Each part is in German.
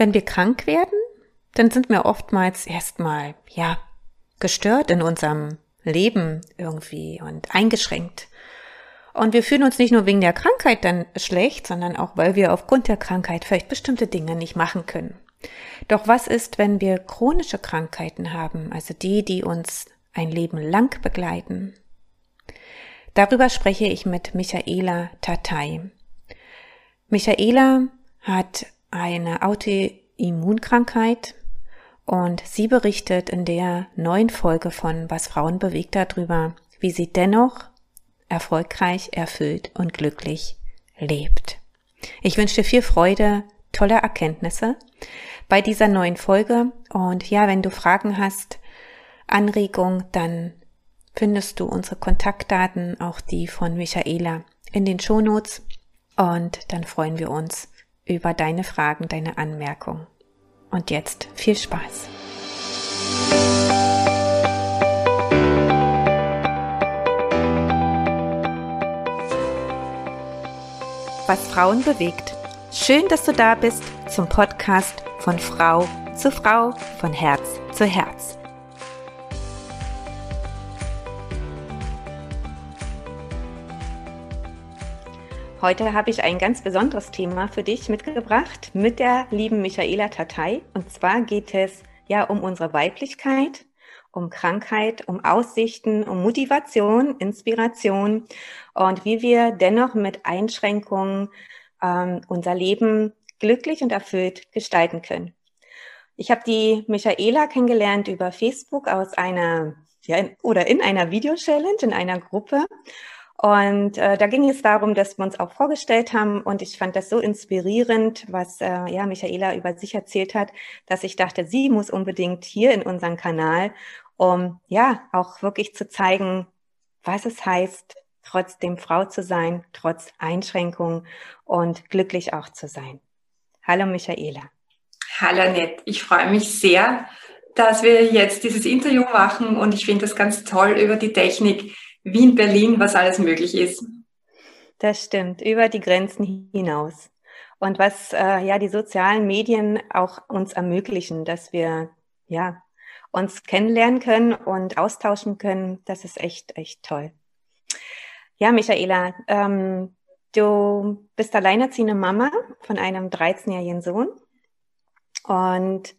Wenn wir krank werden, dann sind wir oftmals erstmal, ja, gestört in unserem Leben irgendwie und eingeschränkt. Und wir fühlen uns nicht nur wegen der Krankheit dann schlecht, sondern auch, weil wir aufgrund der Krankheit vielleicht bestimmte Dinge nicht machen können. Doch was ist, wenn wir chronische Krankheiten haben, also die, die uns ein Leben lang begleiten? Darüber spreche ich mit Michaela Tatay. Michaela hat eine Autoimmunkrankheit und sie berichtet in der neuen Folge von Was Frauen bewegt darüber, wie sie dennoch erfolgreich, erfüllt und glücklich lebt. Ich wünsche dir viel Freude, tolle Erkenntnisse bei dieser neuen Folge. Und ja, wenn du Fragen hast, Anregung, dann findest du unsere Kontaktdaten, auch die von Michaela, in den Shownotes. Und dann freuen wir uns über deine Fragen, deine Anmerkungen. Und jetzt viel Spaß. Was Frauen bewegt. Schön, dass du da bist zum Podcast von Frau zu Frau, von Herz zu Herz. Heute habe ich ein ganz besonderes Thema für dich mitgebracht mit der lieben Michaela Tatei. Und zwar geht es ja um unsere Weiblichkeit, um Krankheit, um Aussichten, um Motivation, Inspiration und wie wir dennoch mit Einschränkungen ähm, unser Leben glücklich und erfüllt gestalten können. Ich habe die Michaela kennengelernt über Facebook aus einer ja, in, oder in einer Video-Challenge, in einer Gruppe. Und äh, da ging es darum, dass wir uns auch vorgestellt haben und ich fand das so inspirierend, was äh, ja Michaela über sich erzählt hat, dass ich dachte, sie muss unbedingt hier in unseren Kanal, um ja auch wirklich zu zeigen, was es heißt, trotzdem Frau zu sein, trotz Einschränkungen und glücklich auch zu sein. Hallo Michaela. Hallo Annette, ich freue mich sehr, dass wir jetzt dieses Interview machen und ich finde das ganz toll über die Technik Wien, Berlin, was alles möglich ist. Das stimmt, über die Grenzen hinaus. Und was äh, ja die sozialen Medien auch uns ermöglichen, dass wir ja uns kennenlernen können und austauschen können, das ist echt, echt toll. Ja, Michaela, ähm, du bist alleinerziehende Mama von einem 13-jährigen Sohn und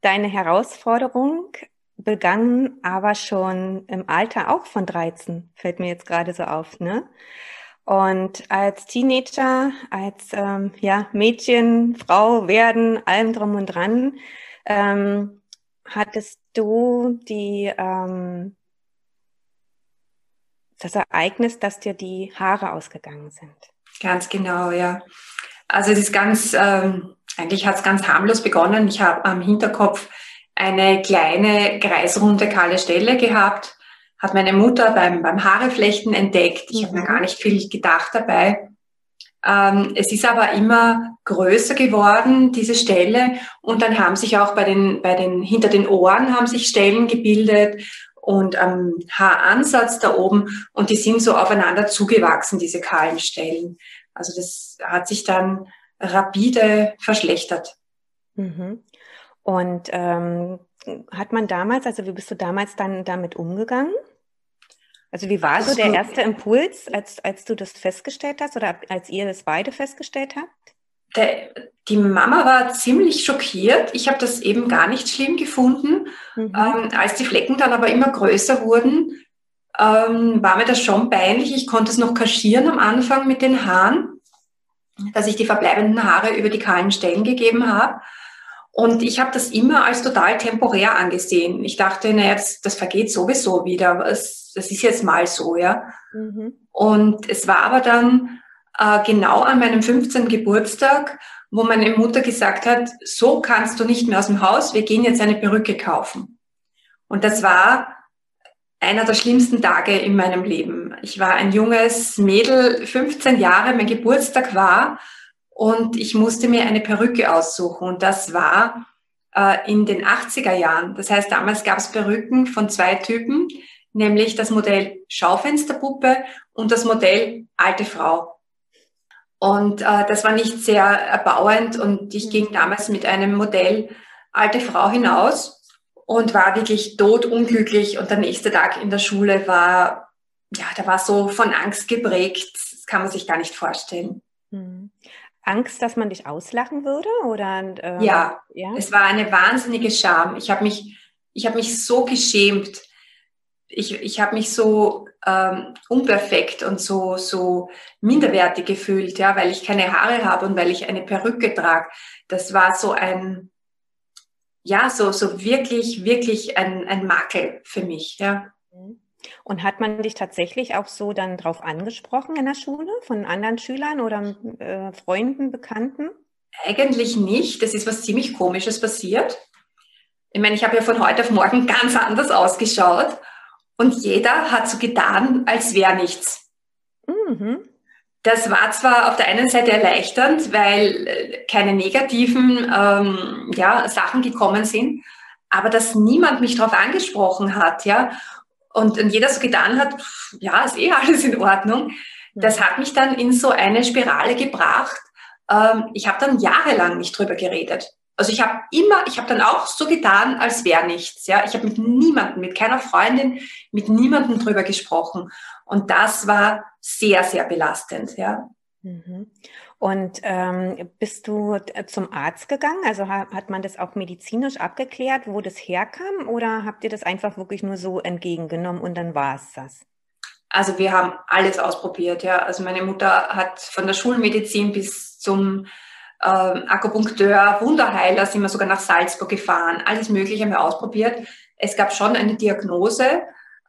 deine Herausforderung begann aber schon im Alter auch von 13, fällt mir jetzt gerade so auf, ne? Und als Teenager, als ähm, ja, Mädchen, Frau werden, allem drum und dran, ähm, hattest du die ähm, das Ereignis, dass dir die Haare ausgegangen sind. Ganz genau, ja. Also es ist ganz, ähm, eigentlich hat es ganz harmlos begonnen. Ich habe am Hinterkopf eine kleine kreisrunde kahle Stelle gehabt, hat meine Mutter beim, beim Haareflechten entdeckt. Ich mhm. habe mir gar nicht viel gedacht dabei. Ähm, es ist aber immer größer geworden, diese Stelle. Und dann haben sich auch bei den, bei den, hinter den Ohren haben sich Stellen gebildet und am Haaransatz da oben. Und die sind so aufeinander zugewachsen, diese kahlen Stellen. Also das hat sich dann rapide verschlechtert. Mhm. Und ähm, hat man damals, also wie bist du damals dann damit umgegangen? Also wie war so der erste Impuls, als, als du das festgestellt hast oder als ihr das beide festgestellt habt? Der, die Mama war ziemlich schockiert. Ich habe das eben gar nicht schlimm gefunden. Mhm. Ähm, als die Flecken dann aber immer größer wurden, ähm, war mir das schon peinlich. Ich konnte es noch kaschieren am Anfang mit den Haaren, dass ich die verbleibenden Haare über die kahlen Stellen gegeben habe. Und ich habe das immer als total temporär angesehen. Ich dachte, naja, das, das vergeht sowieso wieder. Das, das ist jetzt mal so, ja. Mhm. Und es war aber dann äh, genau an meinem 15. Geburtstag, wo meine Mutter gesagt hat, so kannst du nicht mehr aus dem Haus, wir gehen jetzt eine Perücke kaufen. Und das war einer der schlimmsten Tage in meinem Leben. Ich war ein junges Mädel, 15 Jahre, mein Geburtstag war und ich musste mir eine Perücke aussuchen und das war äh, in den 80er Jahren. Das heißt, damals gab es Perücken von zwei Typen, nämlich das Modell Schaufensterpuppe und das Modell alte Frau. Und äh, das war nicht sehr erbauend und ich ging damals mit einem Modell alte Frau hinaus und war wirklich totunglücklich und der nächste Tag in der Schule war, ja, der war so von Angst geprägt, das kann man sich gar nicht vorstellen. Hm. Angst, dass man dich auslachen würde? Oder, äh, ja, ja, es war eine wahnsinnige Scham. Ich habe mich, ich hab mich so geschämt. Ich, ich habe mich so ähm, unperfekt und so, so minderwertig gefühlt, ja, weil ich keine Haare habe und weil ich eine Perücke trage. Das war so ein, ja, so, so wirklich, wirklich ein, ein Makel für mich, ja. Mhm. Und hat man dich tatsächlich auch so dann drauf angesprochen in der Schule von anderen Schülern oder äh, Freunden, Bekannten? Eigentlich nicht. Das ist was ziemlich Komisches passiert. Ich meine, ich habe ja von heute auf morgen ganz anders ausgeschaut und jeder hat so getan, als wäre nichts. Mhm. Das war zwar auf der einen Seite erleichternd, weil äh, keine negativen ähm, ja, Sachen gekommen sind, aber dass niemand mich darauf angesprochen hat, ja, und, und jeder so getan hat, ja, ist eh alles in Ordnung. Das hat mich dann in so eine Spirale gebracht. Ähm, ich habe dann jahrelang nicht drüber geredet. Also ich habe immer, ich habe dann auch so getan, als wäre nichts. Ja, ich habe mit niemandem, mit keiner Freundin, mit niemandem drüber gesprochen. Und das war sehr, sehr belastend. Ja. Mhm. Und ähm, bist du zum Arzt gegangen? Also hat man das auch medizinisch abgeklärt, wo das herkam? Oder habt ihr das einfach wirklich nur so entgegengenommen und dann war es das? Also wir haben alles ausprobiert. Ja. Also meine Mutter hat von der Schulmedizin bis zum äh, Akupunkteur, Wunderheiler, sind wir sogar nach Salzburg gefahren. Alles Mögliche haben wir ausprobiert. Es gab schon eine Diagnose,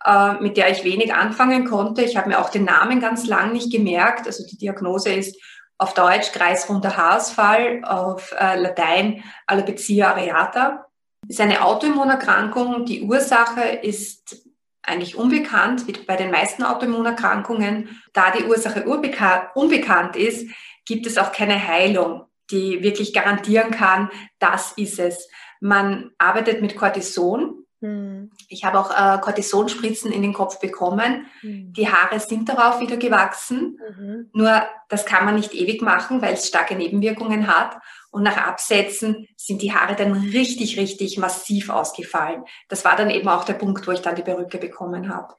äh, mit der ich wenig anfangen konnte. Ich habe mir auch den Namen ganz lang nicht gemerkt. Also die Diagnose ist auf Deutsch kreisrunder Haarausfall, auf äh, Latein Alopecia areata. Ist eine Autoimmunerkrankung. Die Ursache ist eigentlich unbekannt, wie bei den meisten Autoimmunerkrankungen. Da die Ursache unbekannt ist, gibt es auch keine Heilung, die wirklich garantieren kann, das ist es. Man arbeitet mit Cortison, hm. Ich habe auch äh, Cortisonspritzen in den Kopf bekommen. Mhm. Die Haare sind darauf wieder gewachsen. Mhm. Nur das kann man nicht ewig machen, weil es starke Nebenwirkungen hat. Und nach Absetzen sind die Haare dann richtig, richtig massiv ausgefallen. Das war dann eben auch der Punkt, wo ich dann die Perücke bekommen habe.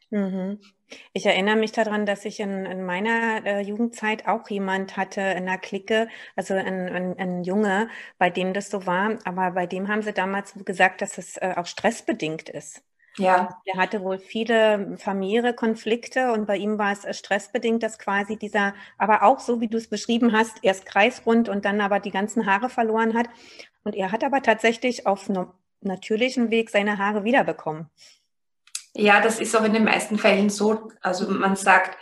Ich erinnere mich daran, dass ich in, in meiner äh, Jugendzeit auch jemand hatte in der Clique, also ein, ein, ein, Junge, bei dem das so war. Aber bei dem haben sie damals gesagt, dass es äh, auch stressbedingt ist. Ja. Er hatte wohl viele familiäre Konflikte und bei ihm war es äh, stressbedingt, dass quasi dieser, aber auch so wie du es beschrieben hast, erst kreisrund und dann aber die ganzen Haare verloren hat. Und er hat aber tatsächlich auf no natürlichem Weg seine Haare wiederbekommen. Ja, das ist auch in den meisten Fällen so. Also man sagt,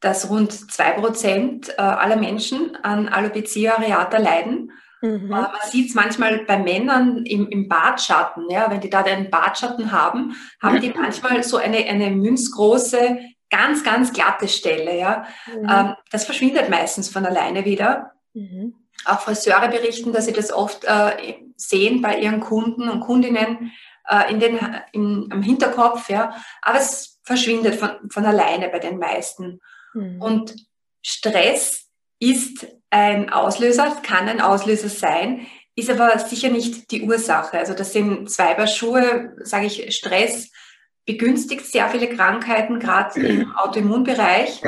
dass rund zwei Prozent äh, aller Menschen an Alopecia areata leiden. Mhm. Man sieht es manchmal bei Männern im, im Bartschatten, ja, wenn die da einen Bartschatten haben, haben die manchmal so eine, eine münzgroße, ganz, ganz glatte Stelle. Ja. Mhm. Ähm, das verschwindet meistens von alleine wieder. Mhm. Auch Friseure berichten, dass sie das oft äh, sehen bei ihren Kunden und Kundinnen äh, in den, in, am Hinterkopf. Ja. Aber es verschwindet von, von alleine bei den meisten. Mhm. Und Stress ist ein Auslöser, kann ein Auslöser sein, ist aber sicher nicht die Ursache. Also das sind zwei Paar Schuhe, sage ich, Stress begünstigt sehr viele Krankheiten, gerade im Autoimmunbereich,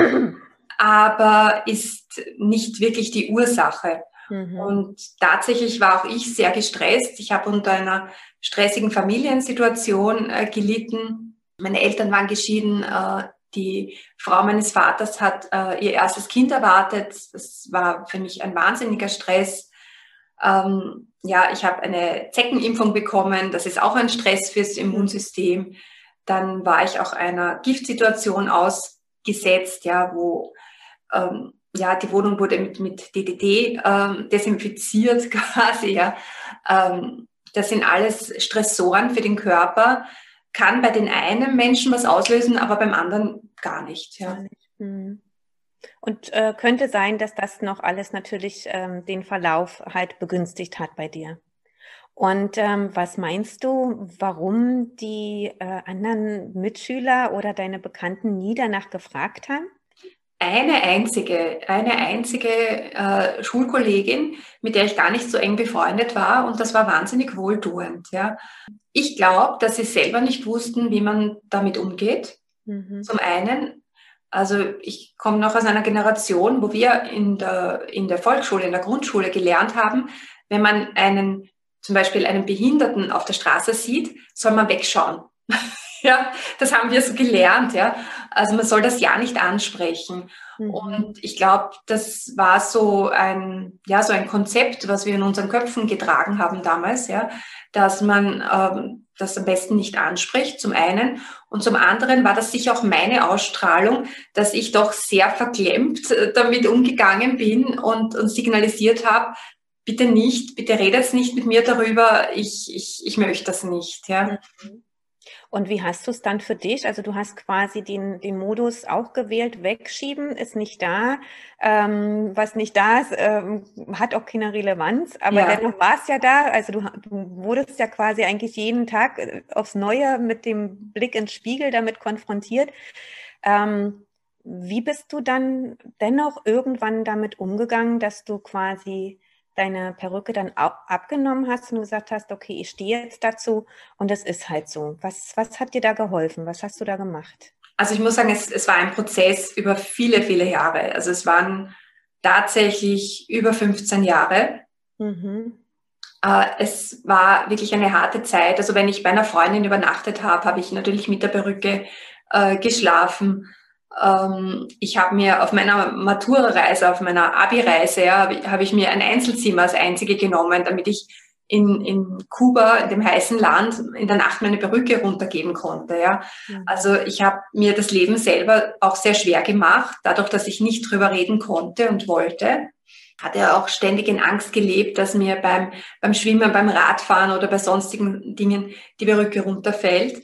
aber ist nicht wirklich die Ursache. Mhm. Und tatsächlich war auch ich sehr gestresst. Ich habe unter einer stressigen Familiensituation äh, gelitten. Meine Eltern waren geschieden. Äh, die Frau meines Vaters hat äh, ihr erstes Kind erwartet. Das war für mich ein wahnsinniger Stress. Ähm, ja, ich habe eine Zeckenimpfung bekommen. Das ist auch ein Stress fürs Immunsystem. Dann war ich auch einer Giftsituation ausgesetzt, ja, wo ähm, ja, die Wohnung wurde mit, mit DDT ähm, desinfiziert quasi. Ja. Ähm, das sind alles Stressoren für den Körper, kann bei den einen Menschen was auslösen, aber beim anderen gar nicht. Ja. Mhm. Und äh, könnte sein, dass das noch alles natürlich ähm, den Verlauf halt begünstigt hat bei dir. Und ähm, was meinst du, warum die äh, anderen Mitschüler oder deine Bekannten nie danach gefragt haben? Eine einzige, eine einzige äh, Schulkollegin, mit der ich gar nicht so eng befreundet war und das war wahnsinnig wohltuend. Ja. Ich glaube, dass sie selber nicht wussten, wie man damit umgeht. Mhm. Zum einen, also ich komme noch aus einer Generation, wo wir in der, in der Volksschule, in der Grundschule gelernt haben, wenn man einen, zum Beispiel einen Behinderten auf der Straße sieht, soll man wegschauen. ja, das haben wir so gelernt, ja. Also man soll das ja nicht ansprechen. Mhm. Und ich glaube, das war so ein, ja, so ein Konzept, was wir in unseren Köpfen getragen haben damals, ja, dass man ähm, das am besten nicht anspricht, zum einen. Und zum anderen war das sicher auch meine Ausstrahlung, dass ich doch sehr verklemmt äh, damit umgegangen bin und, und signalisiert habe, bitte nicht, bitte redet nicht mit mir darüber, ich, ich, ich möchte das nicht. Ja. Mhm. Und wie hast du es dann für dich? Also du hast quasi den, den Modus auch gewählt, wegschieben ist nicht da. Ähm, was nicht da ist, ähm, hat auch keine Relevanz. Aber ja. dennoch war es ja da. Also du, du wurdest ja quasi eigentlich jeden Tag äh, aufs Neue mit dem Blick ins Spiegel damit konfrontiert. Ähm, wie bist du dann dennoch irgendwann damit umgegangen, dass du quasi deine Perücke dann abgenommen hast und gesagt hast, okay, ich stehe jetzt dazu und es ist halt so. Was, was hat dir da geholfen? Was hast du da gemacht? Also ich muss sagen, es, es war ein Prozess über viele, viele Jahre. Also es waren tatsächlich über 15 Jahre. Mhm. Äh, es war wirklich eine harte Zeit. Also wenn ich bei einer Freundin übernachtet habe, habe ich natürlich mit der Perücke äh, geschlafen. Ähm, ich habe mir auf meiner Matura-Reise, auf meiner Abi-Reise, ja, habe hab ich mir ein Einzelzimmer als einzige genommen, damit ich in, in Kuba, in dem heißen Land, in der Nacht meine Perücke runtergeben konnte. Ja. Mhm. Also ich habe mir das Leben selber auch sehr schwer gemacht, dadurch, dass ich nicht drüber reden konnte und wollte. Hatte er auch ständig in Angst gelebt, dass mir beim, beim Schwimmen, beim Radfahren oder bei sonstigen Dingen die Perücke runterfällt.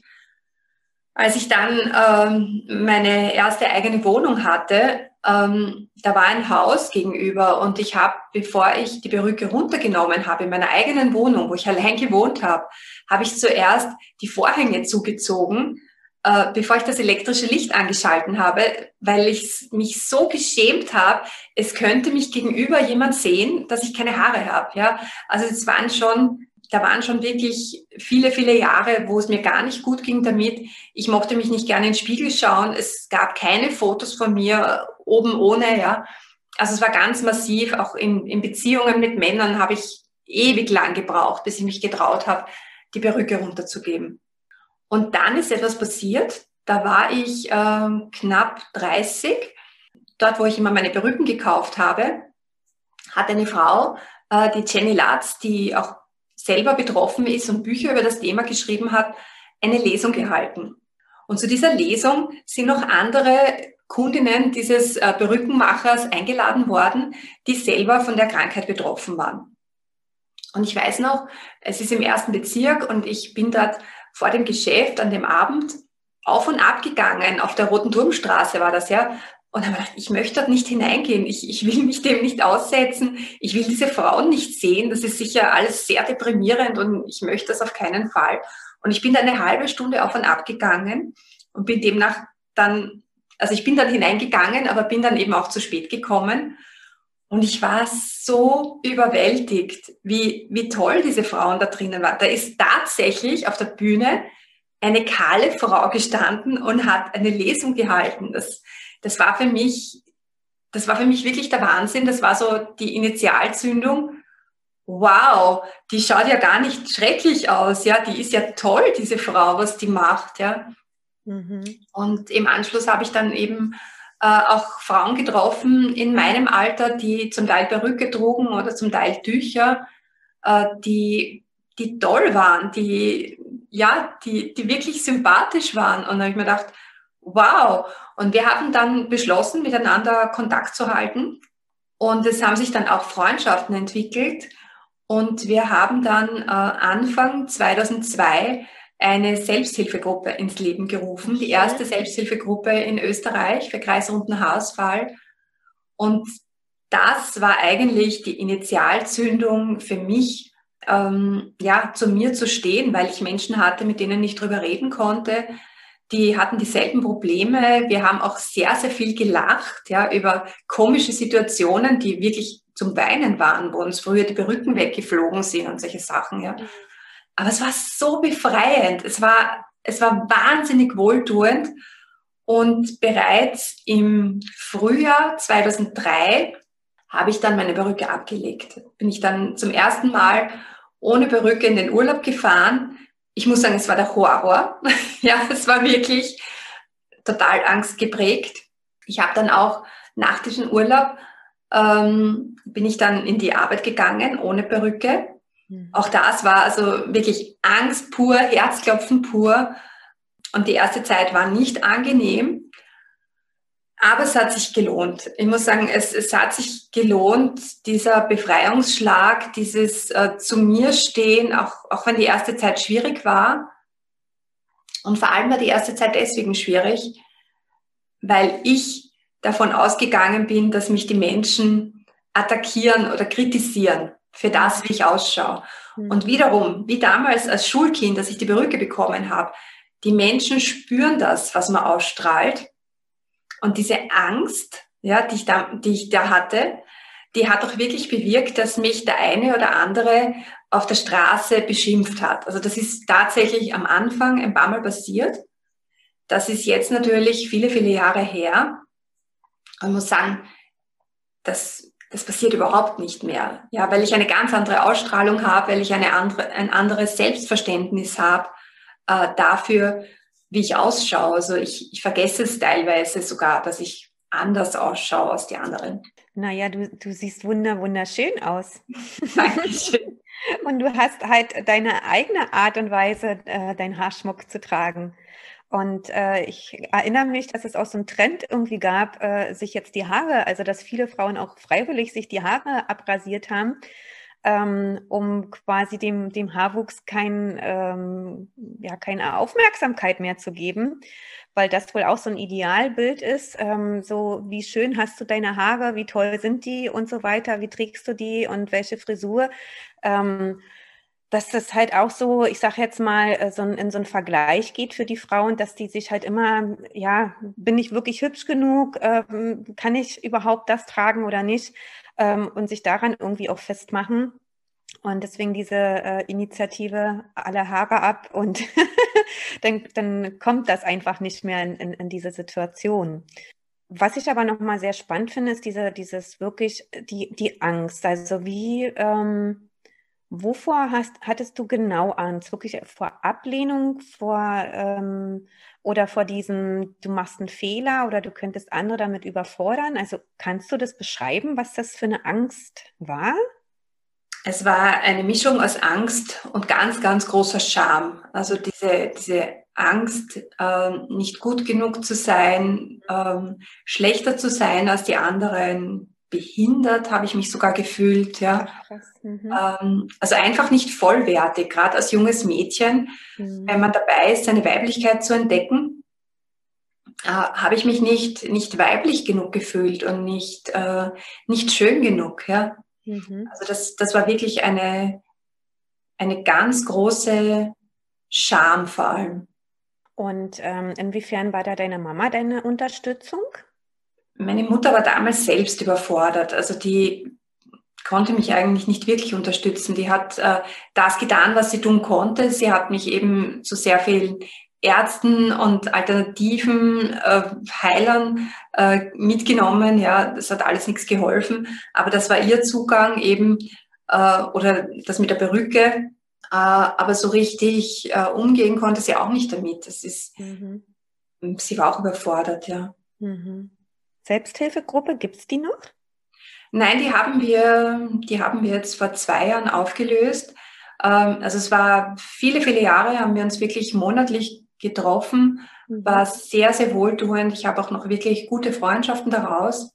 Als ich dann ähm, meine erste eigene Wohnung hatte, ähm, da war ein Haus gegenüber und ich habe, bevor ich die Perücke runtergenommen habe in meiner eigenen Wohnung, wo ich allein gewohnt habe, habe ich zuerst die Vorhänge zugezogen, äh, bevor ich das elektrische Licht angeschalten habe, weil ich mich so geschämt habe, es könnte mich gegenüber jemand sehen, dass ich keine Haare habe. Ja? Also es waren schon da waren schon wirklich viele, viele Jahre, wo es mir gar nicht gut ging damit. Ich mochte mich nicht gerne in den Spiegel schauen. Es gab keine Fotos von mir oben ohne, ja. Also es war ganz massiv. Auch in, in Beziehungen mit Männern habe ich ewig lang gebraucht, bis ich mich getraut habe, die Perücke runterzugeben. Und dann ist etwas passiert. Da war ich ähm, knapp 30. Dort, wo ich immer meine Perücken gekauft habe, hat eine Frau, äh, die Jenny Latz, die auch selber betroffen ist und Bücher über das Thema geschrieben hat, eine Lesung gehalten. Und zu dieser Lesung sind noch andere Kundinnen dieses äh, Perückenmachers eingeladen worden, die selber von der Krankheit betroffen waren. Und ich weiß noch, es ist im ersten Bezirk und ich bin dort vor dem Geschäft an dem Abend auf und ab gegangen. Auf der Roten Turmstraße war das ja. Und habe gedacht, ich möchte dort nicht hineingehen, ich, ich will mich dem nicht aussetzen, ich will diese Frauen nicht sehen, das ist sicher alles sehr deprimierend und ich möchte das auf keinen Fall. Und ich bin da eine halbe Stunde auf und ab gegangen und bin demnach dann, also ich bin dann hineingegangen, aber bin dann eben auch zu spät gekommen. Und ich war so überwältigt, wie, wie toll diese Frauen da drinnen waren. Da ist tatsächlich auf der Bühne eine kahle Frau gestanden und hat eine Lesung gehalten. Das, das war für mich, das war für mich wirklich der Wahnsinn. Das war so die Initialzündung. Wow, die schaut ja gar nicht schrecklich aus, ja, die ist ja toll, diese Frau, was die macht, ja. Mhm. Und im Anschluss habe ich dann eben äh, auch Frauen getroffen in meinem Alter, die zum Teil Perücke trugen oder zum Teil Tücher, äh, die, die toll waren, die, ja, die, die wirklich sympathisch waren. Und da habe ich mir gedacht, wow. Und wir haben dann beschlossen, miteinander Kontakt zu halten. Und es haben sich dann auch Freundschaften entwickelt. Und wir haben dann äh, Anfang 2002 eine Selbsthilfegruppe ins Leben gerufen, die erste Selbsthilfegruppe in Österreich für kreisrunden Haarausfall. Und das war eigentlich die Initialzündung für mich, ähm, ja, zu mir zu stehen, weil ich Menschen hatte, mit denen ich drüber reden konnte, die hatten dieselben Probleme. Wir haben auch sehr, sehr viel gelacht, ja, über komische Situationen, die wirklich zum Weinen waren, wo uns früher die Perücken weggeflogen sind und solche Sachen, ja. Mhm. Aber es war so befreiend. Es war, es war wahnsinnig wohltuend. Und bereits im Frühjahr 2003 habe ich dann meine Perücke abgelegt. Bin ich dann zum ersten Mal ohne Perücke in den Urlaub gefahren. Ich muss sagen, es war der Horror. ja, es war wirklich total angstgeprägt. Ich habe dann auch nach diesem Urlaub ähm, bin ich dann in die Arbeit gegangen ohne Perücke. Mhm. Auch das war also wirklich Angst pur, Herzklopfen pur. Und die erste Zeit war nicht angenehm, aber es hat sich gelohnt. Ich muss sagen, es, es hat sich gelohnt, dieser Befreiungsschlag, dieses äh, zu mir stehen, auch, auch wenn die erste Zeit schwierig war. Und vor allem war die erste Zeit deswegen schwierig, weil ich davon ausgegangen bin, dass mich die Menschen attackieren oder kritisieren für das, wie ich ausschaue. Mhm. Und wiederum, wie damals als Schulkind, dass ich die Perücke bekommen habe, die Menschen spüren das, was man ausstrahlt. Und diese Angst, ja, die ich da, die ich da hatte, die hat auch wirklich bewirkt, dass mich der eine oder andere auf der Straße beschimpft hat. Also das ist tatsächlich am Anfang ein paar Mal passiert. Das ist jetzt natürlich viele, viele Jahre her. Und muss sagen, das, das passiert überhaupt nicht mehr. Ja, weil ich eine ganz andere Ausstrahlung habe, weil ich eine andere, ein anderes Selbstverständnis habe äh, dafür, wie ich ausschaue. Also ich, ich vergesse es teilweise sogar, dass ich anders ausschaue als die anderen. Naja, du, du siehst wunder, wunderschön aus. Dankeschön. Und du hast halt deine eigene Art und Weise, äh, deinen Haarschmuck zu tragen. Und äh, ich erinnere mich, dass es auch so einen Trend irgendwie gab, äh, sich jetzt die Haare, also dass viele Frauen auch freiwillig sich die Haare abrasiert haben ähm, um quasi dem, dem Haarwuchs kein, ähm, ja, keine Aufmerksamkeit mehr zu geben, weil das wohl auch so ein Idealbild ist. Ähm, so, wie schön hast du deine Haare, wie toll sind die und so weiter, wie trägst du die und welche Frisur. Ähm, dass das halt auch so, ich sag jetzt mal, äh, so in so einen Vergleich geht für die Frauen, dass die sich halt immer, ja, bin ich wirklich hübsch genug? Ähm, kann ich überhaupt das tragen oder nicht? Ähm, und sich daran irgendwie auch festmachen. Und deswegen diese äh, Initiative alle Haare ab und dann, dann kommt das einfach nicht mehr in, in, in diese Situation. Was ich aber nochmal sehr spannend finde, ist diese, dieses wirklich die, die Angst. Also wie, ähm, wovor hast, hattest du genau Angst? Wirklich vor Ablehnung, vor ähm, oder vor diesem, du machst einen Fehler oder du könntest andere damit überfordern? Also kannst du das beschreiben, was das für eine Angst war? Es war eine Mischung aus Angst und ganz, ganz großer Scham. Also diese, diese Angst, äh, nicht gut genug zu sein, äh, schlechter zu sein als die anderen, behindert, habe ich mich sogar gefühlt. Ja. Mhm. Ähm, also einfach nicht vollwertig, gerade als junges Mädchen, mhm. wenn man dabei ist, seine Weiblichkeit zu entdecken, äh, habe ich mich nicht, nicht weiblich genug gefühlt und nicht, äh, nicht schön genug. Ja. Mhm. Also das, das war wirklich eine, eine ganz große Scham vor allem. Und ähm, inwiefern war da deine Mama deine Unterstützung? Meine Mutter war damals selbst überfordert. Also die konnte mich eigentlich nicht wirklich unterstützen. Die hat äh, das getan, was sie tun konnte. Sie hat mich eben zu sehr vielen Ärzten und alternativen äh, Heilern äh, mitgenommen. Ja, das hat alles nichts geholfen. Aber das war ihr Zugang eben äh, oder das mit der Perücke. Äh, aber so richtig äh, umgehen konnte sie auch nicht damit. Das ist, mhm. sie war auch überfordert, ja. Mhm. Selbsthilfegruppe, gibt es die noch? Nein, die haben wir, die haben wir jetzt vor zwei Jahren aufgelöst. Ähm, also es war viele, viele Jahre, haben wir uns wirklich monatlich getroffen, mhm. war sehr, sehr wohltuend. Ich habe auch noch wirklich gute Freundschaften daraus.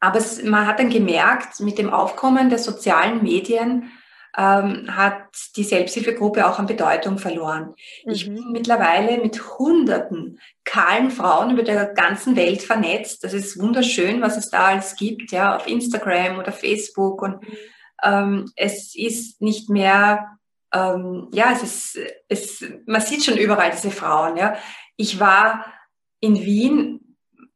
Aber es, man hat dann gemerkt, mit dem Aufkommen der sozialen Medien ähm, hat die Selbsthilfegruppe auch an Bedeutung verloren. Mhm. Ich bin mittlerweile mit hunderten kahlen Frauen über der ganzen Welt vernetzt. Das ist wunderschön, was es da alles gibt, ja, auf Instagram oder Facebook. Und ähm, es ist nicht mehr ähm, ja, es ist, es, man sieht schon überall diese Frauen. Ja. Ich war in Wien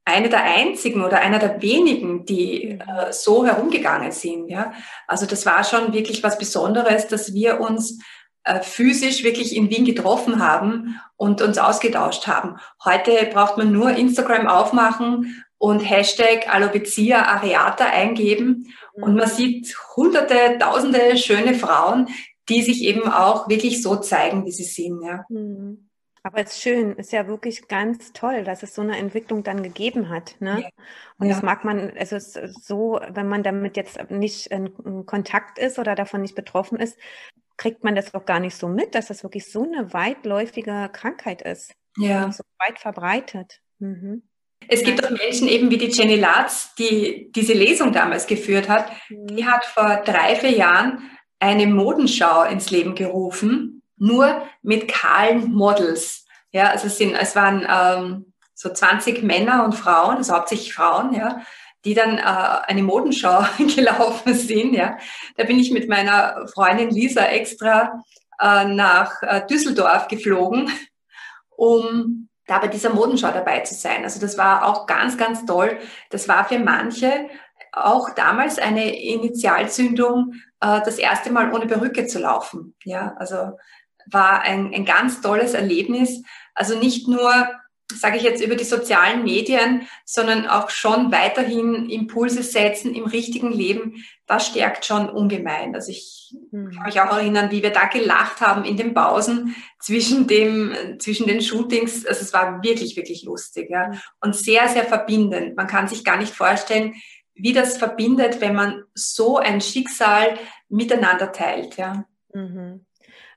eine der einzigen oder einer der wenigen, die mhm. äh, so herumgegangen sind. Ja. Also das war schon wirklich was Besonderes, dass wir uns äh, physisch wirklich in Wien getroffen haben und uns ausgetauscht haben. Heute braucht man nur Instagram aufmachen und Hashtag Alopecia areata eingeben und man mhm. sieht hunderte, tausende schöne Frauen, die sich eben auch wirklich so zeigen, wie sie sind. Ja. Mhm. Aber es ist schön, ist ja wirklich ganz toll, dass es so eine Entwicklung dann gegeben hat. Ne? Ja. Und ja. das mag man, also es ist so, wenn man damit jetzt nicht in Kontakt ist oder davon nicht betroffen ist, kriegt man das auch gar nicht so mit, dass das wirklich so eine weitläufige Krankheit ist. Ja. So weit verbreitet. Mhm. Es gibt auch Menschen eben wie die Jenny Latz, die diese Lesung damals geführt hat. Mhm. Die hat vor drei, vier Jahren eine Modenschau ins Leben gerufen, nur mit kahlen Models. Ja, also es, sind, es waren ähm, so 20 Männer und Frauen, also hauptsächlich Frauen, ja, die dann äh, eine Modenschau gelaufen sind. Ja. Da bin ich mit meiner Freundin Lisa extra äh, nach äh, Düsseldorf geflogen, um da bei dieser Modenschau dabei zu sein. Also das war auch ganz, ganz toll. Das war für manche auch damals eine Initialzündung, äh, das erste Mal ohne Perücke zu laufen. Ja, also war ein, ein ganz tolles Erlebnis. Also nicht nur sage ich jetzt über die sozialen Medien, sondern auch schon weiterhin Impulse setzen im richtigen Leben, das stärkt schon ungemein. Also ich hm. kann mich auch erinnern, wie wir da gelacht haben in den Pausen zwischen dem, zwischen den Shootings. Also es war wirklich, wirklich lustig, ja. Und sehr, sehr verbindend. Man kann sich gar nicht vorstellen, wie das verbindet, wenn man so ein Schicksal miteinander teilt, ja. Mhm.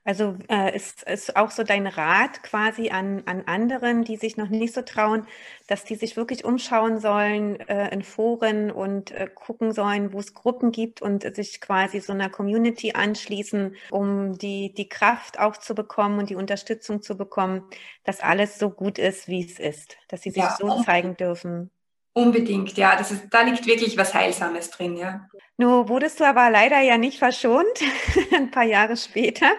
Also äh, ist, ist auch so dein Rat quasi an, an anderen, die sich noch nicht so trauen, dass die sich wirklich umschauen sollen äh, in Foren und äh, gucken sollen, wo es Gruppen gibt und sich quasi so einer Community anschließen, um die, die Kraft auch zu bekommen und die Unterstützung zu bekommen, dass alles so gut ist, wie es ist, dass sie sich ja. so zeigen dürfen. Unbedingt, ja. Das ist, da liegt wirklich was Heilsames drin, ja. Nur wurdest du aber leider ja nicht verschont, ein paar Jahre später.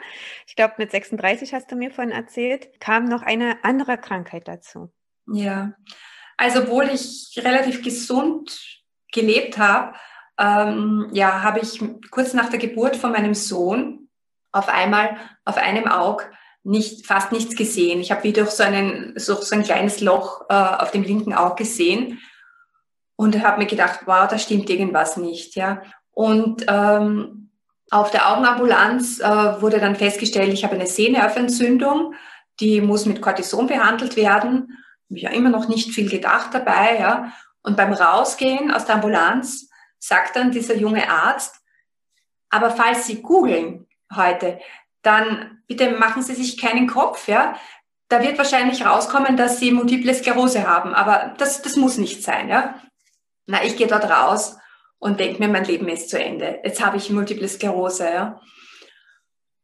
Ich glaube, mit 36 hast du mir vorhin erzählt, kam noch eine andere Krankheit dazu. Ja, also obwohl ich relativ gesund gelebt habe, ähm, ja, habe ich kurz nach der Geburt von meinem Sohn auf einmal auf einem Auge nicht, fast nichts gesehen. Ich habe wie durch so, einen, so, so ein kleines Loch äh, auf dem linken Auge gesehen und habe mir gedacht, wow, da stimmt irgendwas nicht, ja. Und ähm, auf der Augenambulanz äh, wurde dann festgestellt, ich habe eine Sehnerventzündung, die muss mit Cortison behandelt werden. Ich ja immer noch nicht viel gedacht dabei, ja. Und beim Rausgehen aus der Ambulanz sagt dann dieser junge Arzt, aber falls Sie googeln heute, dann bitte machen Sie sich keinen Kopf, ja. Da wird wahrscheinlich rauskommen, dass Sie Multiple Sklerose haben, aber das, das muss nicht sein, ja. Na, ich gehe dort raus und denke mir, mein Leben ist zu Ende. Jetzt habe ich Multiple Sklerose. Ja.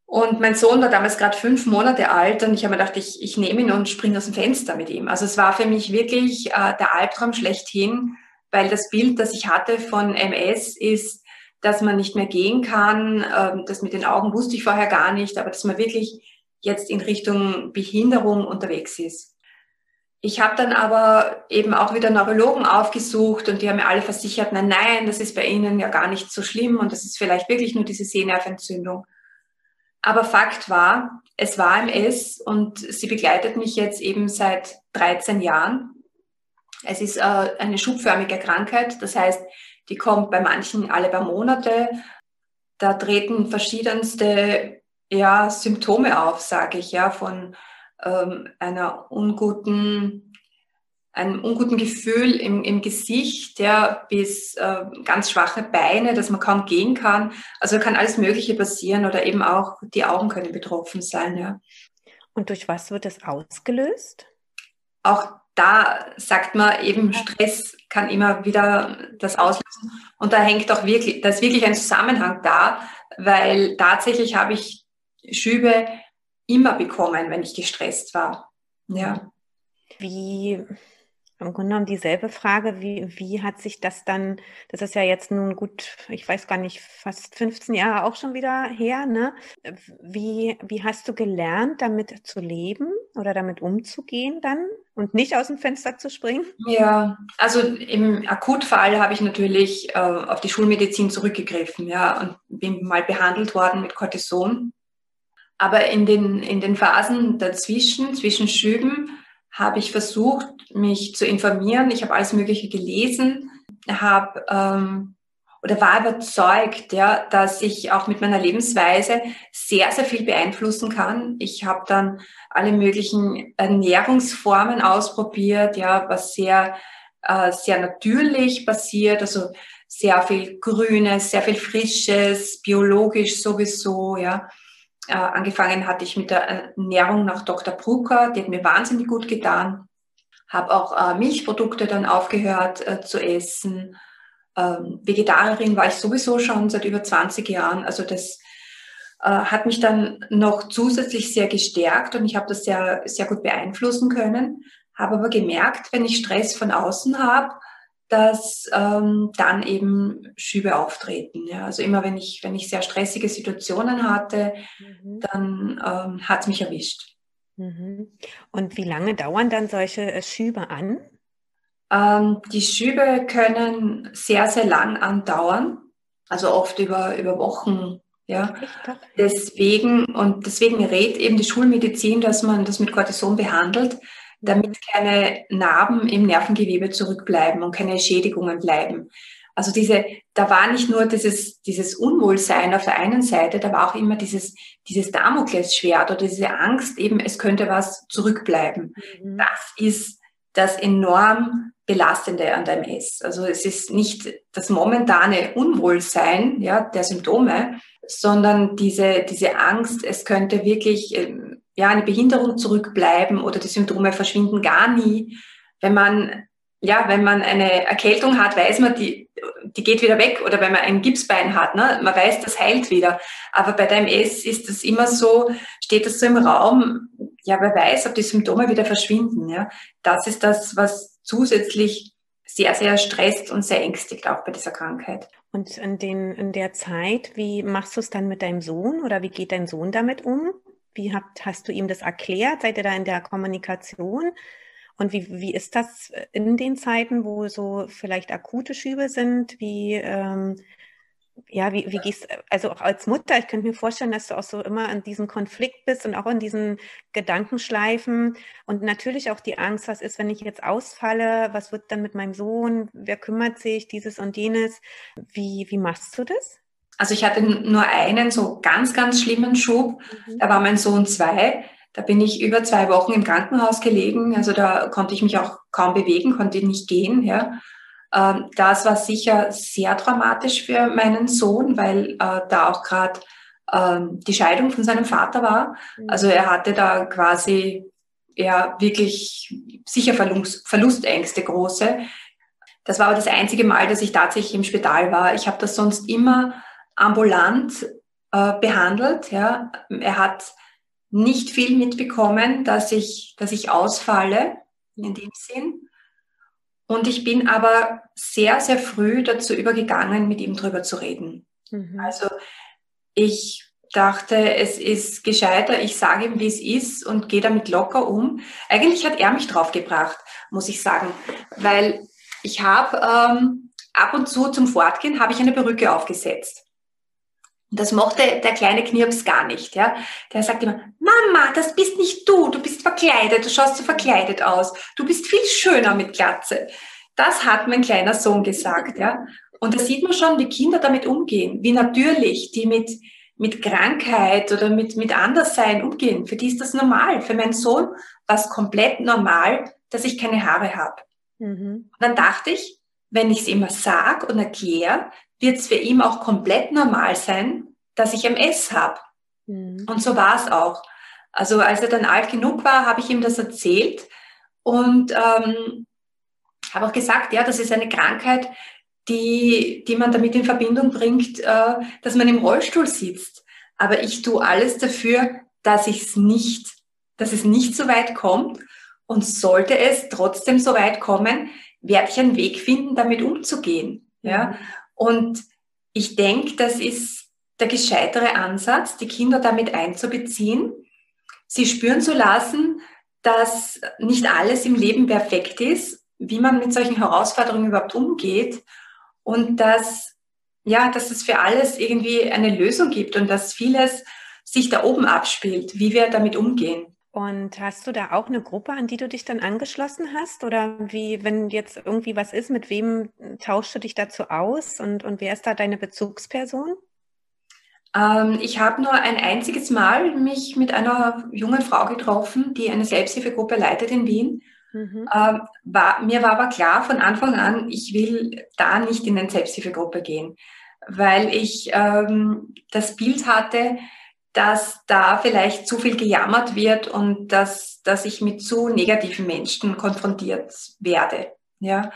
Und mein Sohn war damals gerade fünf Monate alt und ich habe mir gedacht, ich, ich nehme ihn und springe aus dem Fenster mit ihm. Also es war für mich wirklich äh, der Albtraum schlechthin, weil das Bild, das ich hatte von MS ist, dass man nicht mehr gehen kann. Ähm, das mit den Augen wusste ich vorher gar nicht, aber dass man wirklich jetzt in Richtung Behinderung unterwegs ist. Ich habe dann aber eben auch wieder Neurologen aufgesucht und die haben mir alle versichert, nein, nein, das ist bei Ihnen ja gar nicht so schlimm und das ist vielleicht wirklich nur diese Sehnerventzündung. Aber Fakt war, es war MS und sie begleitet mich jetzt eben seit 13 Jahren. Es ist äh, eine schubförmige Krankheit, das heißt, die kommt bei manchen alle paar Monate. Da treten verschiedenste ja, Symptome auf, sage ich, ja, von ähm, einer unguten, einem unguten Gefühl im, im Gesicht, ja, bis äh, ganz schwache Beine, dass man kaum gehen kann. Also kann alles Mögliche passieren oder eben auch die Augen können betroffen sein, ja. Und durch was wird das ausgelöst? Auch da sagt man eben, Stress kann immer wieder das auslösen. Und da hängt auch wirklich, da ist wirklich ein Zusammenhang da, weil tatsächlich habe ich Schübe immer bekommen, wenn ich gestresst war. Ja. Wie, im Grunde genommen dieselbe Frage, wie, wie hat sich das dann, das ist ja jetzt nun gut, ich weiß gar nicht, fast 15 Jahre auch schon wieder her, ne? Wie, wie hast du gelernt, damit zu leben oder damit umzugehen dann und nicht aus dem Fenster zu springen? Ja, also im Akutfall habe ich natürlich äh, auf die Schulmedizin zurückgegriffen, ja, und bin mal behandelt worden mit Cortison. Aber in den, in den Phasen dazwischen, zwischen Schüben, habe ich versucht, mich zu informieren. Ich habe alles Mögliche gelesen, habe ähm, oder war überzeugt, ja, dass ich auch mit meiner Lebensweise sehr, sehr viel beeinflussen kann. Ich habe dann alle möglichen Ernährungsformen ausprobiert, ja, was sehr, äh, sehr natürlich passiert, also sehr viel Grünes, sehr viel Frisches, biologisch sowieso, ja. Äh, angefangen hatte ich mit der Ernährung nach Dr. Brucker, die hat mir wahnsinnig gut getan. Habe auch äh, Milchprodukte dann aufgehört äh, zu essen. Ähm, Vegetarierin war ich sowieso schon seit über 20 Jahren. Also das äh, hat mich dann noch zusätzlich sehr gestärkt und ich habe das sehr, sehr gut beeinflussen können. Habe aber gemerkt, wenn ich Stress von außen habe, dass ähm, dann eben Schübe auftreten. Ja. Also immer wenn ich, wenn ich sehr stressige Situationen hatte, mhm. dann ähm, hat es mich erwischt. Mhm. Und wie lange dauern dann solche äh, Schübe an? Ähm, die Schübe können sehr, sehr lang andauern, also oft über, über Wochen. Ja. Deswegen, und deswegen rät eben die Schulmedizin, dass man das mit Cortison behandelt, damit keine Narben im Nervengewebe zurückbleiben und keine Schädigungen bleiben. Also diese, da war nicht nur dieses, dieses Unwohlsein auf der einen Seite, da war auch immer dieses, dieses Damoklesschwert oder diese Angst eben, es könnte was zurückbleiben. Mhm. Das ist das enorm Belastende an der MS. Also es ist nicht das momentane Unwohlsein, ja, der Symptome, sondern diese, diese Angst, es könnte wirklich, ähm, ja, eine Behinderung zurückbleiben oder die Symptome verschwinden gar nie. Wenn man, ja, wenn man eine Erkältung hat, weiß man, die, die geht wieder weg oder wenn man ein Gipsbein hat, ne, man weiß, das heilt wieder. Aber bei der MS ist es immer so, steht das so im Raum, ja, wer weiß, ob die Symptome wieder verschwinden, ja. Das ist das, was zusätzlich sehr, sehr stresst und sehr ängstigt auch bei dieser Krankheit. Und in, den, in der Zeit, wie machst du es dann mit deinem Sohn oder wie geht dein Sohn damit um? Wie habt, hast du ihm das erklärt? Seid ihr da in der Kommunikation? Und wie, wie ist das in den Zeiten, wo so vielleicht akute Schübe sind? Wie, ähm, ja, wie, wie gehst also auch als Mutter, ich könnte mir vorstellen, dass du auch so immer in diesem Konflikt bist und auch in diesen Gedankenschleifen und natürlich auch die Angst, was ist, wenn ich jetzt ausfalle, was wird dann mit meinem Sohn, wer kümmert sich, dieses und jenes. Wie, wie machst du das? Also ich hatte nur einen so ganz, ganz schlimmen Schub. Mhm. Da war mein Sohn zwei. Da bin ich über zwei Wochen im Krankenhaus gelegen. Also da konnte ich mich auch kaum bewegen, konnte nicht gehen. Ja. Ähm, das war sicher sehr dramatisch für meinen Sohn, weil äh, da auch gerade ähm, die Scheidung von seinem Vater war. Mhm. Also er hatte da quasi ja wirklich sicher Verlust, Verlustängste große. Das war aber das einzige Mal, dass ich tatsächlich im Spital war. Ich habe das sonst immer ambulant äh, behandelt. Ja. Er hat nicht viel mitbekommen, dass ich, dass ich ausfalle in dem Sinn. Und ich bin aber sehr, sehr früh dazu übergegangen, mit ihm drüber zu reden. Mhm. Also ich dachte, es ist gescheiter, ich sage ihm, wie es ist und gehe damit locker um. Eigentlich hat er mich draufgebracht, muss ich sagen, weil ich habe ähm, ab und zu zum Fortgehen habe ich eine Perücke aufgesetzt. Und das mochte der kleine Knirps gar nicht. Ja? Der sagt immer, Mama, das bist nicht du, du bist verkleidet, du schaust so verkleidet aus, du bist viel schöner mit Glatze. Das hat mein kleiner Sohn gesagt. Ja? Und da sieht man schon, wie Kinder damit umgehen, wie natürlich die mit, mit Krankheit oder mit, mit Anderssein umgehen. Für die ist das normal. Für meinen Sohn war es komplett normal, dass ich keine Haare habe. Mhm. Und dann dachte ich, wenn ich es immer sag und erkläre, wird es für ihn auch komplett normal sein, dass ich MS habe. Mhm. Und so war es auch. Also als er dann alt genug war, habe ich ihm das erzählt und ähm, habe auch gesagt, ja, das ist eine Krankheit, die, die man damit in Verbindung bringt, äh, dass man im Rollstuhl sitzt. Aber ich tue alles dafür, dass ich es nicht, dass es nicht so weit kommt Und sollte es trotzdem so weit kommen, werde ich einen Weg finden, damit umzugehen. Ja? Und ich denke, das ist der gescheitere Ansatz, die Kinder damit einzubeziehen, sie spüren zu lassen, dass nicht alles im Leben perfekt ist, wie man mit solchen Herausforderungen überhaupt umgeht und dass, ja, dass es für alles irgendwie eine Lösung gibt und dass vieles sich da oben abspielt, wie wir damit umgehen. Und hast du da auch eine Gruppe, an die du dich dann angeschlossen hast? Oder wie, wenn jetzt irgendwie was ist, mit wem tauschst du dich dazu aus und, und wer ist da deine Bezugsperson? Ähm, ich habe nur ein einziges Mal mich mit einer jungen Frau getroffen, die eine Selbsthilfegruppe leitet in Wien. Mhm. Ähm, war, mir war aber klar von Anfang an, ich will da nicht in eine Selbsthilfegruppe gehen, weil ich ähm, das Bild hatte, dass da vielleicht zu viel gejammert wird und dass, dass ich mit zu negativen Menschen konfrontiert werde. Ja.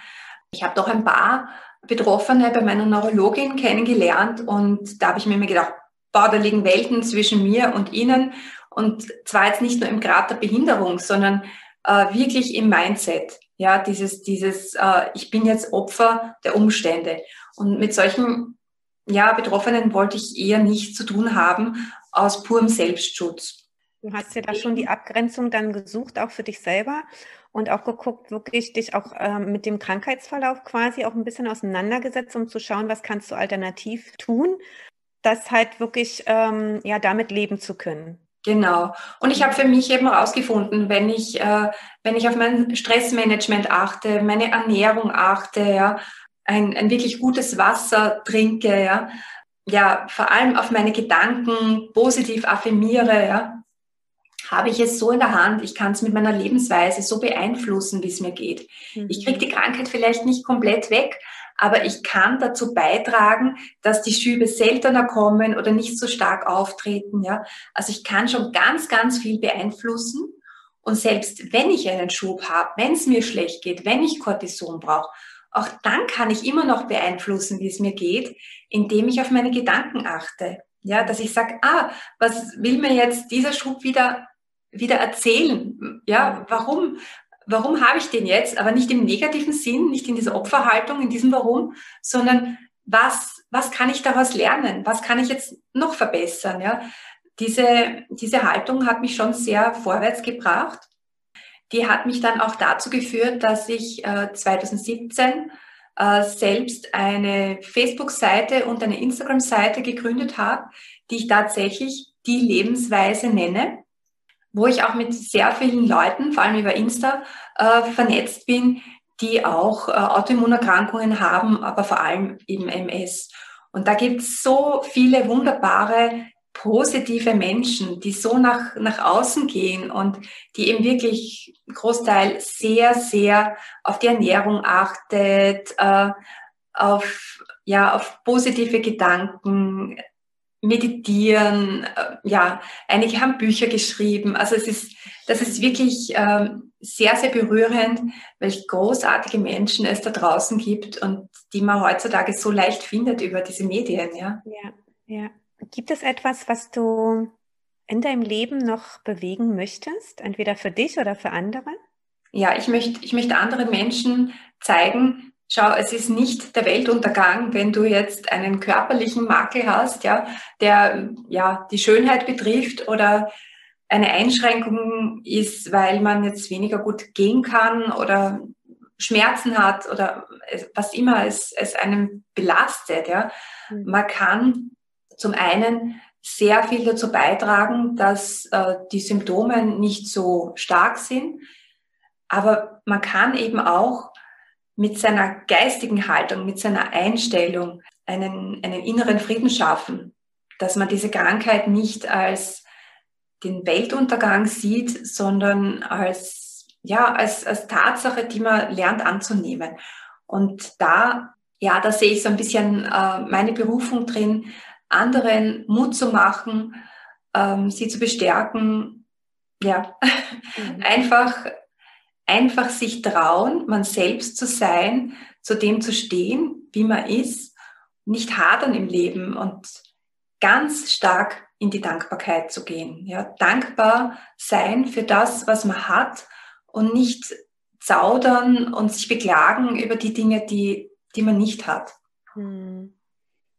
Ich habe doch ein paar Betroffene bei meiner Neurologin kennengelernt und da habe ich mir immer gedacht, boah, da liegen Welten zwischen mir und ihnen und zwar jetzt nicht nur im Grad der Behinderung, sondern äh, wirklich im Mindset. Ja, dieses, dieses, äh, ich bin jetzt Opfer der Umstände. Und mit solchen ja, Betroffenen wollte ich eher nichts zu tun haben aus purem Selbstschutz. Du hast ja da schon die Abgrenzung dann gesucht, auch für dich selber und auch geguckt, wirklich dich auch ähm, mit dem Krankheitsverlauf quasi auch ein bisschen auseinandergesetzt, um zu schauen, was kannst du alternativ tun, das halt wirklich ähm, ja damit leben zu können. Genau. Und ich habe für mich eben herausgefunden, wenn ich, äh, wenn ich auf mein Stressmanagement achte, meine Ernährung achte, ja, ein, ein wirklich gutes Wasser trinke, ja, ja, vor allem auf meine Gedanken positiv affirmiere, ja, habe ich es so in der Hand, ich kann es mit meiner Lebensweise so beeinflussen, wie es mir geht. Mhm. Ich kriege die Krankheit vielleicht nicht komplett weg, aber ich kann dazu beitragen, dass die Schübe seltener kommen oder nicht so stark auftreten. Ja? Also ich kann schon ganz, ganz viel beeinflussen. Und selbst wenn ich einen Schub habe, wenn es mir schlecht geht, wenn ich Cortison brauche, auch dann kann ich immer noch beeinflussen, wie es mir geht, indem ich auf meine Gedanken achte. Ja, dass ich sage, ah, was will mir jetzt dieser Schub wieder, wieder erzählen? Ja, warum, warum habe ich den jetzt? Aber nicht im negativen Sinn, nicht in dieser Opferhaltung, in diesem Warum, sondern was, was kann ich daraus lernen? Was kann ich jetzt noch verbessern? Ja, diese, diese Haltung hat mich schon sehr vorwärts gebracht die hat mich dann auch dazu geführt, dass ich äh, 2017 äh, selbst eine Facebook-Seite und eine Instagram-Seite gegründet habe, die ich tatsächlich die Lebensweise nenne, wo ich auch mit sehr vielen Leuten, vor allem über Insta, äh, vernetzt bin, die auch äh, Autoimmunerkrankungen haben, aber vor allem eben MS. Und da gibt es so viele wunderbare positive Menschen, die so nach, nach außen gehen und die eben wirklich Großteil sehr, sehr auf die Ernährung achtet, äh, auf, ja, auf positive Gedanken, meditieren, äh, ja, einige haben Bücher geschrieben. Also es ist, das ist wirklich äh, sehr, sehr berührend, welche großartige Menschen es da draußen gibt und die man heutzutage so leicht findet über diese Medien, ja. Ja, ja. Gibt es etwas, was du in deinem Leben noch bewegen möchtest, entweder für dich oder für andere? Ja, ich möchte, ich möchte anderen Menschen zeigen, schau, es ist nicht der Weltuntergang, wenn du jetzt einen körperlichen Makel hast, ja, der ja die Schönheit betrifft oder eine Einschränkung ist, weil man jetzt weniger gut gehen kann oder Schmerzen hat oder was immer es, es einem belastet. Ja. Mhm. Man kann zum einen sehr viel dazu beitragen, dass äh, die Symptome nicht so stark sind. Aber man kann eben auch mit seiner geistigen Haltung, mit seiner Einstellung einen, einen inneren Frieden schaffen, dass man diese Krankheit nicht als den Weltuntergang sieht, sondern als, ja, als, als Tatsache, die man lernt anzunehmen. Und da, ja, da sehe ich so ein bisschen äh, meine Berufung drin, anderen Mut zu machen, ähm, sie zu bestärken, ja, mhm. einfach, einfach sich trauen, man selbst zu sein, zu dem zu stehen, wie man ist, nicht hadern im Leben und ganz stark in die Dankbarkeit zu gehen. Ja, dankbar sein für das, was man hat und nicht zaudern und sich beklagen über die Dinge, die, die man nicht hat. Hm.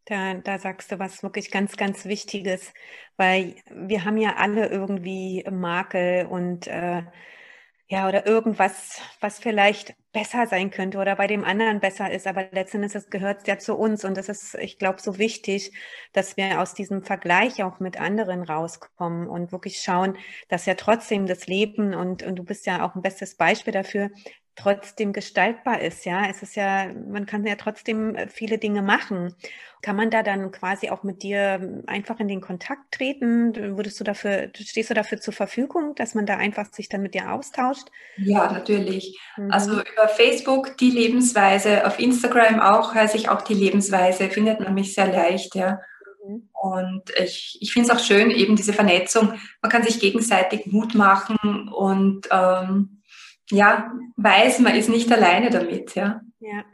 Da, da sagst du was wirklich ganz, ganz Wichtiges, weil wir haben ja alle irgendwie Makel und äh, ja, oder irgendwas, was vielleicht besser sein könnte oder bei dem anderen besser ist. Aber letztendlich das gehört ja zu uns. Und das ist, ich glaube, so wichtig, dass wir aus diesem Vergleich auch mit anderen rauskommen und wirklich schauen, dass ja trotzdem das Leben und, und du bist ja auch ein bestes Beispiel dafür, trotzdem gestaltbar ist. Ja, es ist ja, man kann ja trotzdem äh, viele Dinge machen. Kann man da dann quasi auch mit dir einfach in den Kontakt treten? Würdest du dafür, stehst du dafür zur Verfügung, dass man da einfach sich dann mit dir austauscht? Ja, natürlich. Mhm. Also über Facebook die Lebensweise, auf Instagram auch heiße ich auch die Lebensweise, findet man mich sehr leicht, ja. Mhm. Und ich, ich finde es auch schön, eben diese Vernetzung. Man kann sich gegenseitig Mut machen und ähm, ja, weiß, man ist nicht alleine damit, ja. Ja.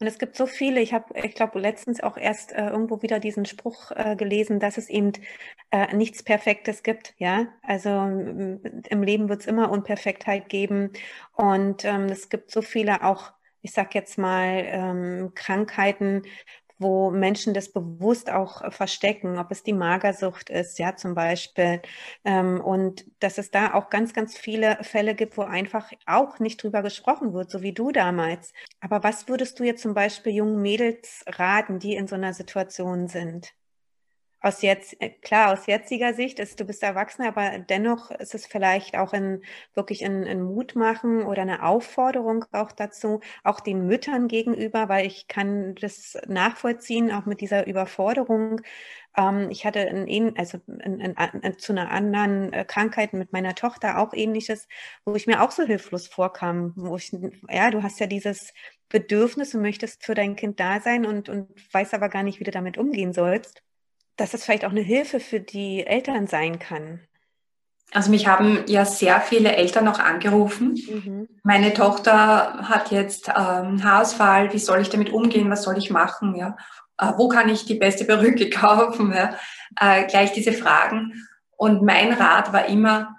Und es gibt so viele, ich habe, ich glaube, letztens auch erst äh, irgendwo wieder diesen Spruch äh, gelesen, dass es eben äh, nichts Perfektes gibt, ja. Also im Leben wird es immer Unperfektheit geben. Und ähm, es gibt so viele auch, ich sag jetzt mal, ähm, Krankheiten, wo Menschen das bewusst auch äh, verstecken, ob es die Magersucht ist, ja, zum Beispiel. Ähm, und dass es da auch ganz, ganz viele Fälle gibt, wo einfach auch nicht drüber gesprochen wird, so wie du damals. Aber was würdest du jetzt zum Beispiel jungen Mädels raten, die in so einer Situation sind? Aus jetzt, äh, klar, aus jetziger Sicht ist, du bist Erwachsener, aber dennoch ist es vielleicht auch ein, wirklich ein, ein Mut machen oder eine Aufforderung auch dazu, auch den Müttern gegenüber, weil ich kann das nachvollziehen, auch mit dieser Überforderung. Ähm, ich hatte ein, also in, in, in, zu einer anderen äh, Krankheit mit meiner Tochter auch ähnliches, wo ich mir auch so hilflos vorkam, wo ich, ja, du hast ja dieses Bedürfnis, du möchtest für dein Kind da sein und, und weißt aber gar nicht, wie du damit umgehen sollst dass es vielleicht auch eine Hilfe für die Eltern sein kann. Also mich haben ja sehr viele Eltern noch angerufen. Mhm. Meine Tochter hat jetzt ähm, Haarausfall, wie soll ich damit umgehen, was soll ich machen? Ja? Äh, wo kann ich die beste Perücke kaufen? Ja? Äh, gleich diese Fragen. Und mein Rat war immer,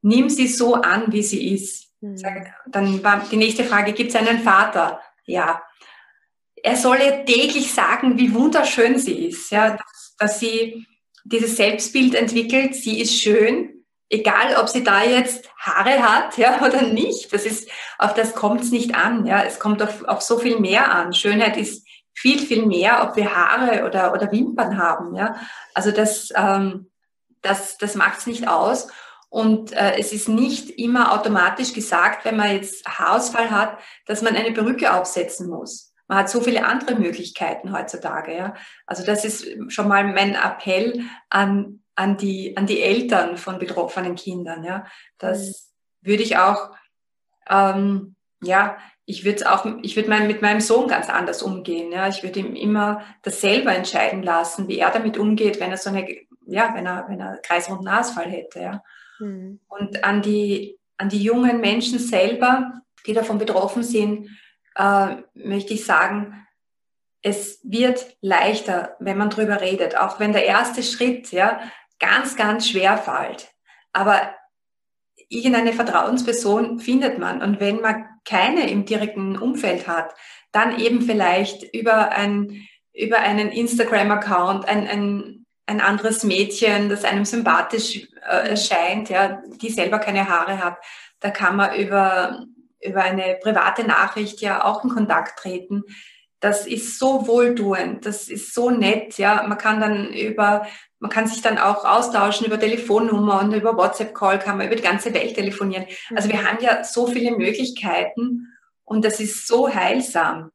nimm sie so an, wie sie ist. Mhm. Dann war die nächste Frage, gibt es einen Vater? Ja. Er soll ihr täglich sagen, wie wunderschön sie ist. Ja, dass sie dieses Selbstbild entwickelt, sie ist schön, egal ob sie da jetzt Haare hat ja, oder nicht. Das ist, auf das kommt es nicht an. Ja. Es kommt auf, auf so viel mehr an. Schönheit ist viel, viel mehr, ob wir Haare oder, oder Wimpern haben. Ja. Also das, ähm, das, das macht es nicht aus. Und äh, es ist nicht immer automatisch gesagt, wenn man jetzt Haarausfall hat, dass man eine Perücke aufsetzen muss. Man hat so viele andere Möglichkeiten heutzutage. Ja? Also das ist schon mal mein Appell an, an, die, an die Eltern von betroffenen Kindern. Ja? Das mhm. würde ich auch, ähm, ja, ich würde auch, ich würde mit meinem Sohn ganz anders umgehen. Ja? Ich würde ihm immer das selber entscheiden lassen, wie er damit umgeht, wenn er so eine, ja, wenn er, wenn er kreisrunden Ausfall hätte. Ja? Mhm. Und an die, an die jungen Menschen selber, die davon betroffen sind, äh, möchte ich sagen, es wird leichter, wenn man drüber redet, auch wenn der erste Schritt ja ganz, ganz schwer fällt. Aber irgendeine Vertrauensperson findet man. Und wenn man keine im direkten Umfeld hat, dann eben vielleicht über, ein, über einen Instagram-Account, ein, ein, ein anderes Mädchen, das einem sympathisch äh, erscheint, ja, die selber keine Haare hat. Da kann man über über eine private Nachricht ja auch in Kontakt treten. Das ist so wohltuend, das ist so nett, ja. Man kann dann über, man kann sich dann auch austauschen über Telefonnummer und über WhatsApp-Call kann man über die ganze Welt telefonieren. Also wir haben ja so viele Möglichkeiten und das ist so heilsam.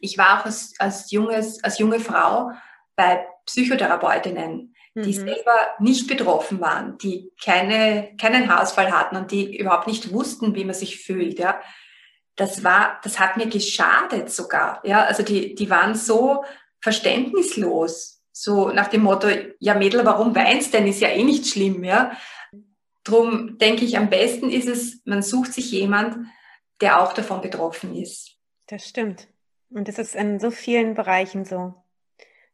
Ich war auch als, als, junges, als junge Frau bei Psychotherapeutinnen die mhm. selber nicht betroffen waren, die keine, keinen Haarausfall hatten und die überhaupt nicht wussten, wie man sich fühlt, ja. Das war, das hat mir geschadet sogar, ja. Also die, die waren so verständnislos, so nach dem Motto, ja Mädel, warum weinst denn, ist ja eh nicht schlimm, ja. Drum denke ich, am besten ist es, man sucht sich jemand, der auch davon betroffen ist. Das stimmt. Und das ist in so vielen Bereichen so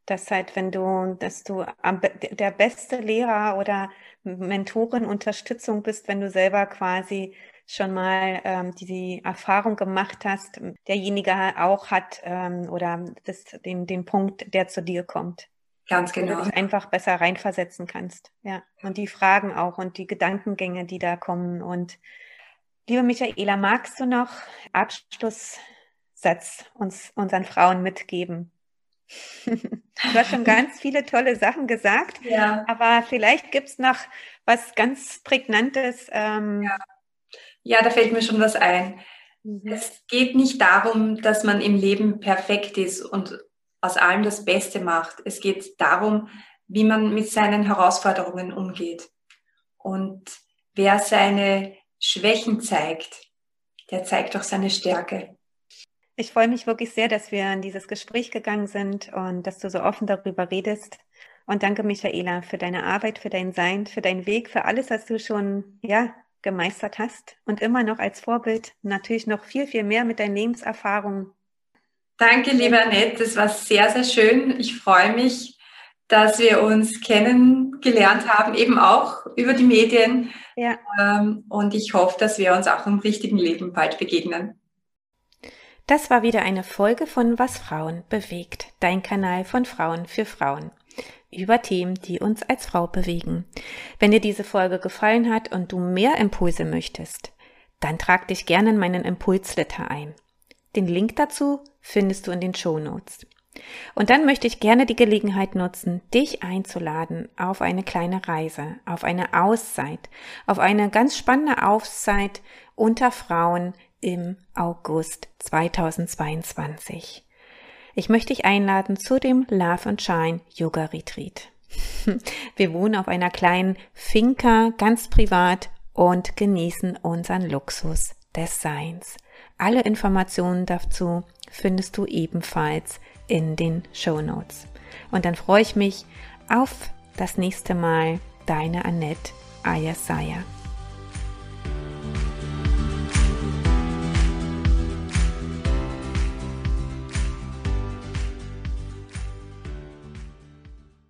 dass halt, wenn du, dass du am, der beste Lehrer oder Mentorin, Unterstützung bist, wenn du selber quasi schon mal ähm, die, die Erfahrung gemacht hast, derjenige auch hat ähm, oder das, den, den Punkt, der zu dir kommt. Ganz genau. Wo du dich einfach besser reinversetzen kannst. Ja. Und die Fragen auch und die Gedankengänge, die da kommen. Und liebe Michaela, magst du noch Abschlusssatz uns unseren Frauen mitgeben? Du hast schon ganz viele tolle Sachen gesagt, ja. aber vielleicht gibt es noch was ganz Prägnantes. Ähm, ja. ja, da fällt mir schon was ein. Mhm. Es geht nicht darum, dass man im Leben perfekt ist und aus allem das Beste macht. Es geht darum, wie man mit seinen Herausforderungen umgeht. Und wer seine Schwächen zeigt, der zeigt auch seine Stärke. Ich freue mich wirklich sehr, dass wir in dieses Gespräch gegangen sind und dass du so offen darüber redest. Und danke, Michaela, für deine Arbeit, für dein Sein, für deinen Weg, für alles, was du schon, ja, gemeistert hast und immer noch als Vorbild. Natürlich noch viel, viel mehr mit deinen Lebenserfahrungen Danke, lieber Annette. Das war sehr, sehr schön. Ich freue mich, dass wir uns kennengelernt haben, eben auch über die Medien. Ja. Ähm, und ich hoffe, dass wir uns auch im richtigen Leben bald begegnen. Das war wieder eine Folge von Was Frauen bewegt, dein Kanal von Frauen für Frauen über Themen, die uns als Frau bewegen. Wenn dir diese Folge gefallen hat und du mehr Impulse möchtest, dann trag dich gerne in meinen Impulsletter ein. Den Link dazu findest du in den Show Notes. Und dann möchte ich gerne die Gelegenheit nutzen, dich einzuladen auf eine kleine Reise, auf eine Auszeit, auf eine ganz spannende Auszeit unter Frauen im August 2022. Ich möchte dich einladen zu dem Love and Shine Yoga Retreat. Wir wohnen auf einer kleinen Finca ganz privat und genießen unseren Luxus des Seins. Alle Informationen dazu findest du ebenfalls in den Show Notes. Und dann freue ich mich auf das nächste Mal. Deine Annette Ayasaya.